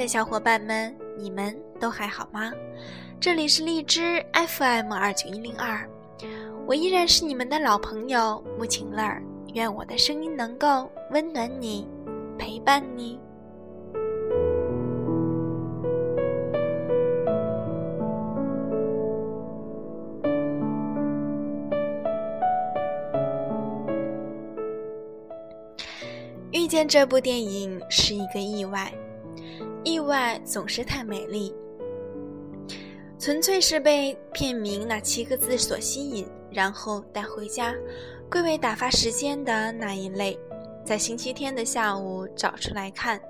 的小伙伴们，你们都还好吗？这里是荔枝 FM 二九一零二，我依然是你们的老朋友木晴乐儿。愿我的声音能够温暖你，陪伴你。遇见这部电影是一个意外，意外总是太美丽。纯粹是被片名那七个字所吸引，然后带回家，归为打发时间的那一类。在星期天的下午找出来看，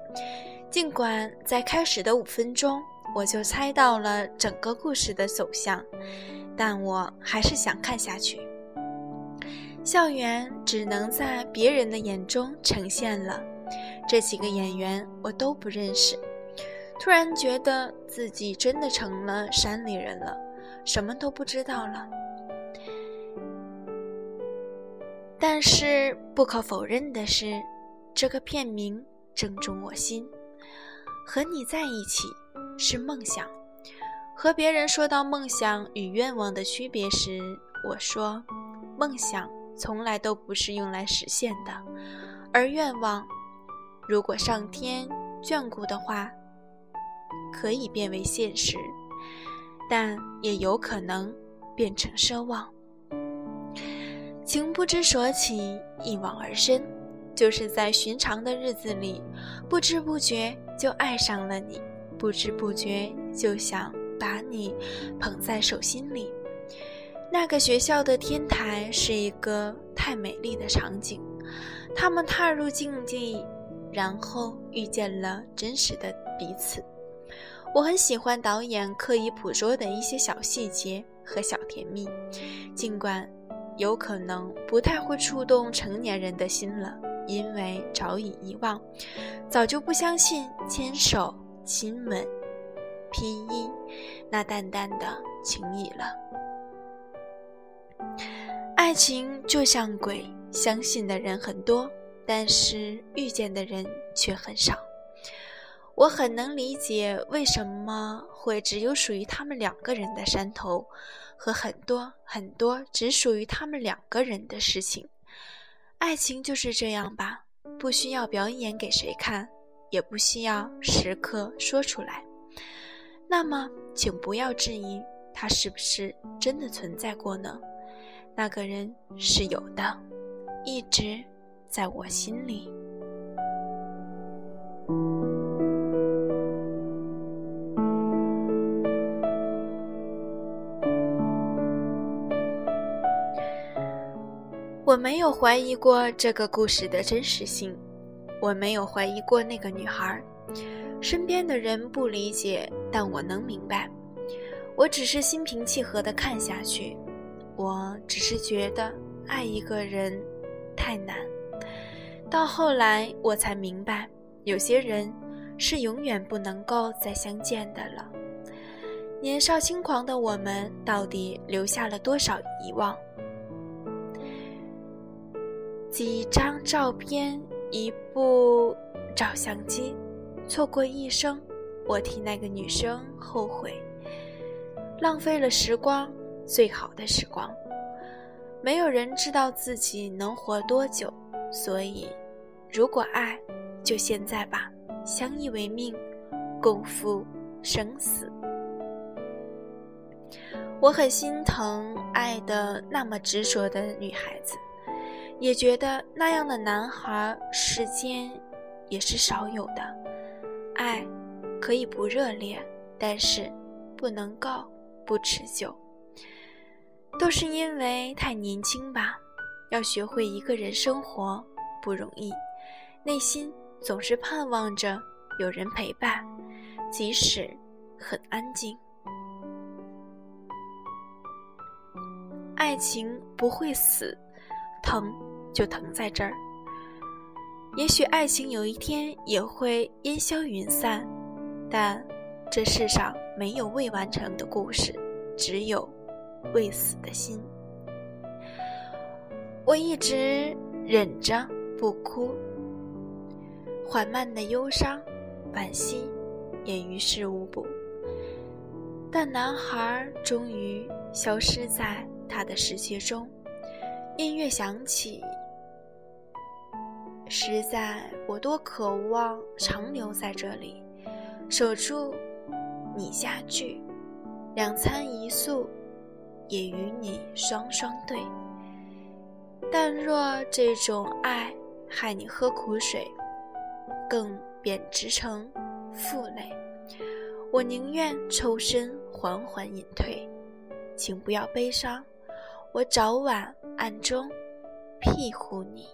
尽管在开始的五分钟我就猜到了整个故事的走向，但我还是想看下去。校园只能在别人的眼中呈现了，这几个演员我都不认识。突然觉得自己真的成了山里人了，什么都不知道了。但是不可否认的是，这个片名正中我心。和你在一起是梦想。和别人说到梦想与愿望的区别时，我说，梦想。从来都不是用来实现的，而愿望，如果上天眷顾的话，可以变为现实，但也有可能变成奢望。情不知所起，一往而深，就是在寻常的日子里，不知不觉就爱上了你，不知不觉就想把你捧在手心里。那个学校的天台是一个太美丽的场景，他们踏入禁地，然后遇见了真实的彼此。我很喜欢导演刻意捕捉的一些小细节和小甜蜜，尽管有可能不太会触动成年人的心了，因为早已遗忘，早就不相信牵手、亲吻、披衣那淡淡的情谊了。爱情就像鬼，相信的人很多，但是遇见的人却很少。我很能理解为什么会只有属于他们两个人的山头，和很多很多只属于他们两个人的事情。爱情就是这样吧，不需要表演给谁看，也不需要时刻说出来。那么，请不要质疑它是不是真的存在过呢？那个人是有的，一直在我心里。我没有怀疑过这个故事的真实性，我没有怀疑过那个女孩。身边的人不理解，但我能明白。我只是心平气和的看下去。我只是觉得爱一个人太难，到后来我才明白，有些人是永远不能够再相见的了。年少轻狂的我们，到底留下了多少遗忘？几张照片，一部照相机，错过一生，我替那个女生后悔，浪费了时光。最好的时光，没有人知道自己能活多久，所以，如果爱，就现在吧，相依为命，共赴生死。我很心疼爱的那么执着的女孩子，也觉得那样的男孩世间也是少有的。爱可以不热烈，但是不能够不持久。都是因为太年轻吧，要学会一个人生活不容易，内心总是盼望着有人陪伴，即使很安静。爱情不会死，疼就疼在这儿。也许爱情有一天也会烟消云散，但这世上没有未完成的故事，只有。未死的心，我一直忍着不哭。缓慢的忧伤、惋惜、也于事无补。但男孩终于消失在他的世界中。音乐响起，实在我多渴望长留在这里，守住你家具，两餐一宿，也与你双双对。但若这种爱害你喝苦水，更贬值成负累，我宁愿抽身缓缓隐退。请不要悲伤，我早晚暗中庇护你。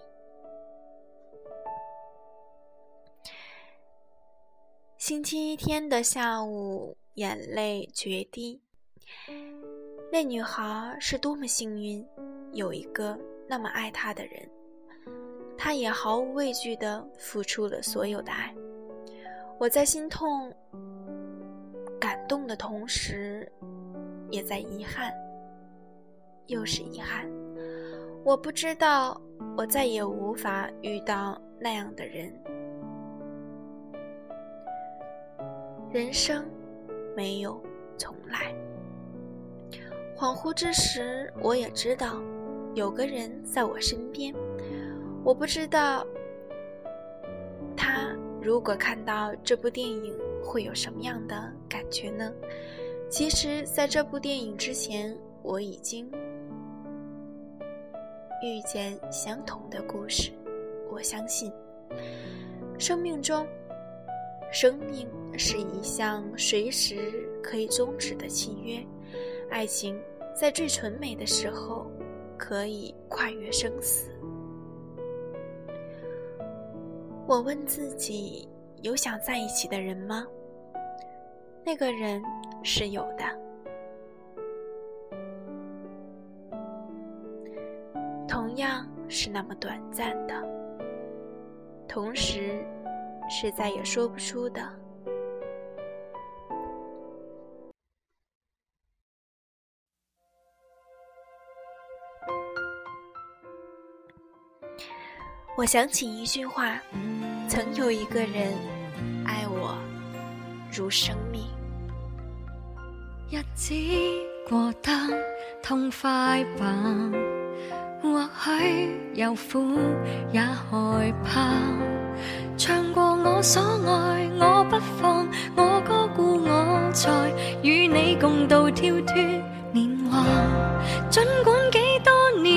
星期天的下午，眼泪决堤。那女孩是多么幸运，有一个那么爱她的人。她也毫无畏惧地付出了所有的爱。我在心痛、感动的同时，也在遗憾，又是遗憾。我不知道，我再也无法遇到那样的人。人生没有重来。恍惚之时，我也知道，有个人在我身边。我不知道他如果看到这部电影会有什么样的感觉呢？其实，在这部电影之前，我已经遇见相同的故事。我相信，生命中，生命是一项随时可以终止的契约。爱情在最纯美的时候，可以跨越生死。我问自己：有想在一起的人吗？那个人是有的，同样是那么短暂的，同时是再也说不出的。我想起一句话。曾有一个人爱我如生命。日子过得痛快吧，或许有苦也害怕。我所爱，我不放，我歌故我在，与你共度跳脱年华。尽管几多年，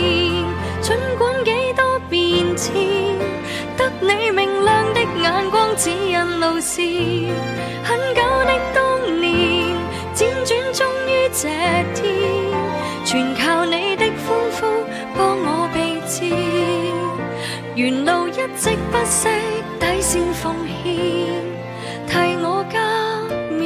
尽管几多变迁，得你明亮的。眼光指引路线，很久的当年，辗转终于这天，全靠你的欢呼帮我避战。沿路一直不息奉献，替我加冕。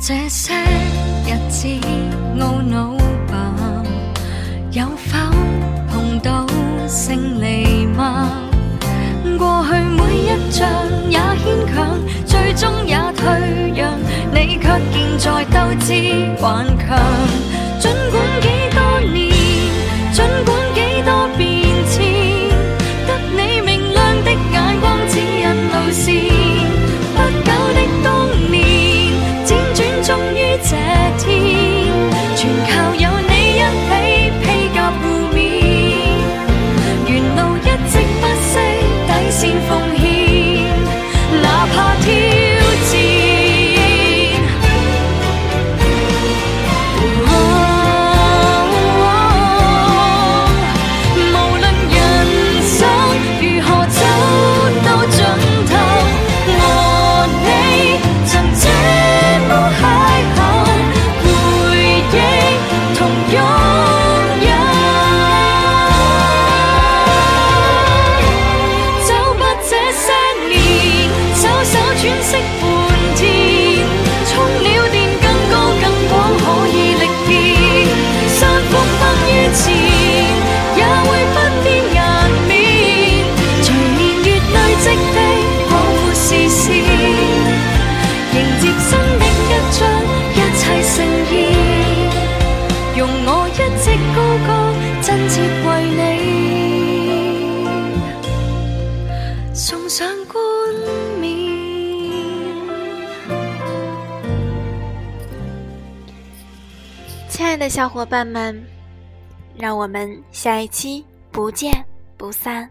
这些日子顽强。尽管爱的小伙伴们，让我们下一期不见不散。